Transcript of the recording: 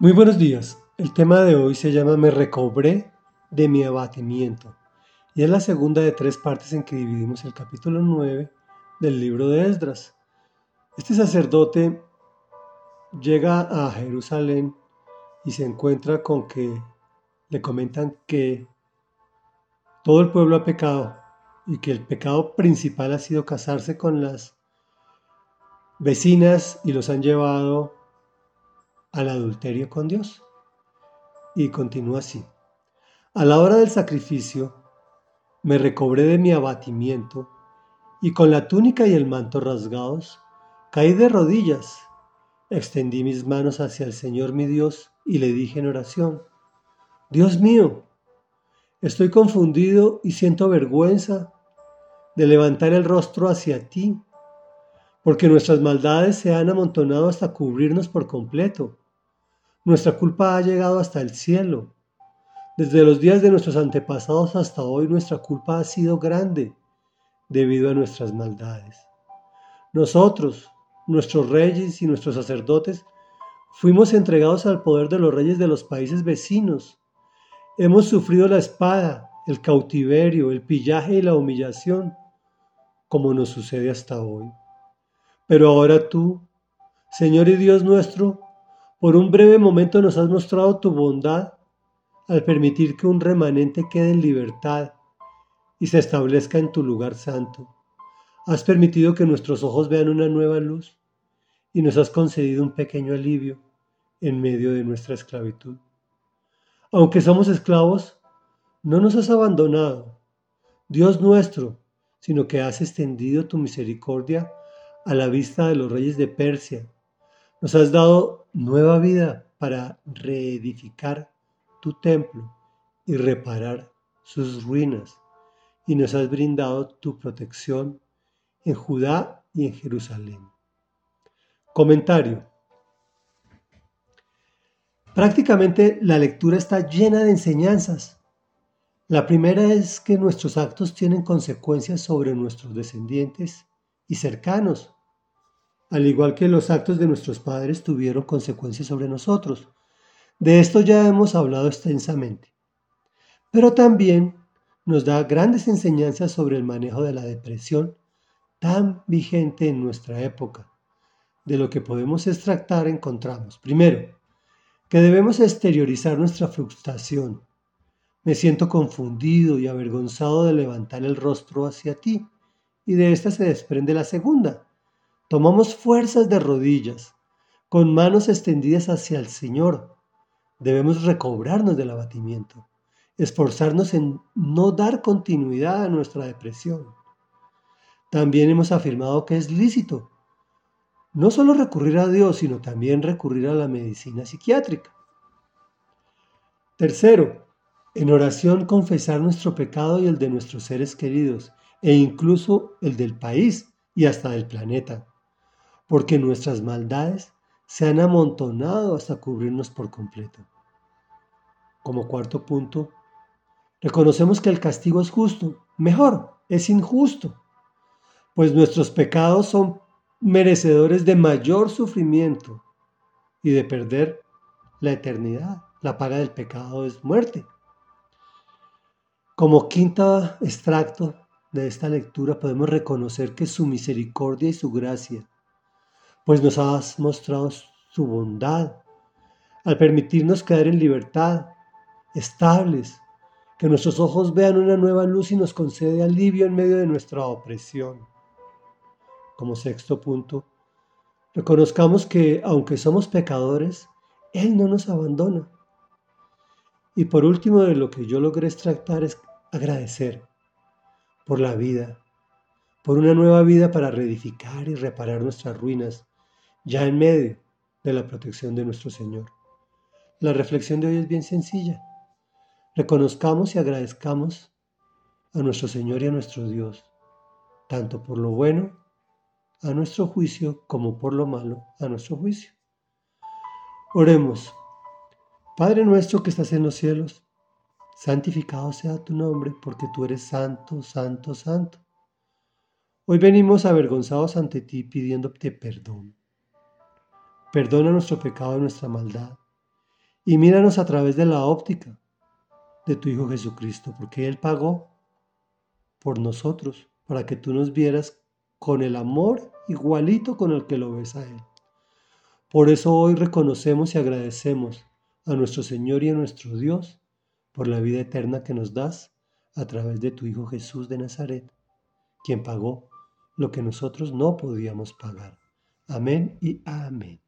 Muy buenos días. El tema de hoy se llama Me recobré de mi abatimiento y es la segunda de tres partes en que dividimos el capítulo 9 del libro de Esdras. Este sacerdote llega a Jerusalén y se encuentra con que le comentan que todo el pueblo ha pecado y que el pecado principal ha sido casarse con las vecinas y los han llevado al adulterio con Dios. Y continúa así. A la hora del sacrificio, me recobré de mi abatimiento y con la túnica y el manto rasgados, caí de rodillas, extendí mis manos hacia el Señor mi Dios y le dije en oración, Dios mío, estoy confundido y siento vergüenza de levantar el rostro hacia ti, porque nuestras maldades se han amontonado hasta cubrirnos por completo. Nuestra culpa ha llegado hasta el cielo. Desde los días de nuestros antepasados hasta hoy nuestra culpa ha sido grande debido a nuestras maldades. Nosotros, nuestros reyes y nuestros sacerdotes, fuimos entregados al poder de los reyes de los países vecinos. Hemos sufrido la espada, el cautiverio, el pillaje y la humillación, como nos sucede hasta hoy. Pero ahora tú, Señor y Dios nuestro, por un breve momento nos has mostrado tu bondad al permitir que un remanente quede en libertad y se establezca en tu lugar santo. Has permitido que nuestros ojos vean una nueva luz y nos has concedido un pequeño alivio en medio de nuestra esclavitud. Aunque somos esclavos, no nos has abandonado, Dios nuestro, sino que has extendido tu misericordia a la vista de los reyes de Persia nos has dado nueva vida para reedificar tu templo y reparar sus ruinas. Y nos has brindado tu protección en Judá y en Jerusalén. Comentario. Prácticamente la lectura está llena de enseñanzas. La primera es que nuestros actos tienen consecuencias sobre nuestros descendientes y cercanos al igual que los actos de nuestros padres tuvieron consecuencias sobre nosotros. De esto ya hemos hablado extensamente. Pero también nos da grandes enseñanzas sobre el manejo de la depresión tan vigente en nuestra época. De lo que podemos extractar encontramos, primero, que debemos exteriorizar nuestra frustración. Me siento confundido y avergonzado de levantar el rostro hacia ti. Y de esta se desprende la segunda, Tomamos fuerzas de rodillas, con manos extendidas hacia el Señor. Debemos recobrarnos del abatimiento, esforzarnos en no dar continuidad a nuestra depresión. También hemos afirmado que es lícito no solo recurrir a Dios, sino también recurrir a la medicina psiquiátrica. Tercero, en oración confesar nuestro pecado y el de nuestros seres queridos, e incluso el del país y hasta del planeta porque nuestras maldades se han amontonado hasta cubrirnos por completo. Como cuarto punto, reconocemos que el castigo es justo, mejor, es injusto, pues nuestros pecados son merecedores de mayor sufrimiento y de perder la eternidad. La paga del pecado es muerte. Como quinto extracto de esta lectura podemos reconocer que su misericordia y su gracia pues nos has mostrado su bondad al permitirnos quedar en libertad, estables, que nuestros ojos vean una nueva luz y nos concede alivio en medio de nuestra opresión. Como sexto punto, reconozcamos que aunque somos pecadores, Él no nos abandona. Y por último, de lo que yo logré extractar es agradecer por la vida, por una nueva vida para reedificar y reparar nuestras ruinas ya en medio de la protección de nuestro Señor. La reflexión de hoy es bien sencilla. Reconozcamos y agradezcamos a nuestro Señor y a nuestro Dios, tanto por lo bueno a nuestro juicio como por lo malo a nuestro juicio. Oremos. Padre nuestro que estás en los cielos, santificado sea tu nombre, porque tú eres santo, santo, santo. Hoy venimos avergonzados ante ti pidiéndote perdón. Perdona nuestro pecado y nuestra maldad, y míranos a través de la óptica de tu Hijo Jesucristo, porque Él pagó por nosotros, para que tú nos vieras con el amor igualito con el que lo ves a Él. Por eso hoy reconocemos y agradecemos a nuestro Señor y a nuestro Dios por la vida eterna que nos das a través de tu Hijo Jesús de Nazaret, quien pagó lo que nosotros no podíamos pagar. Amén y amén.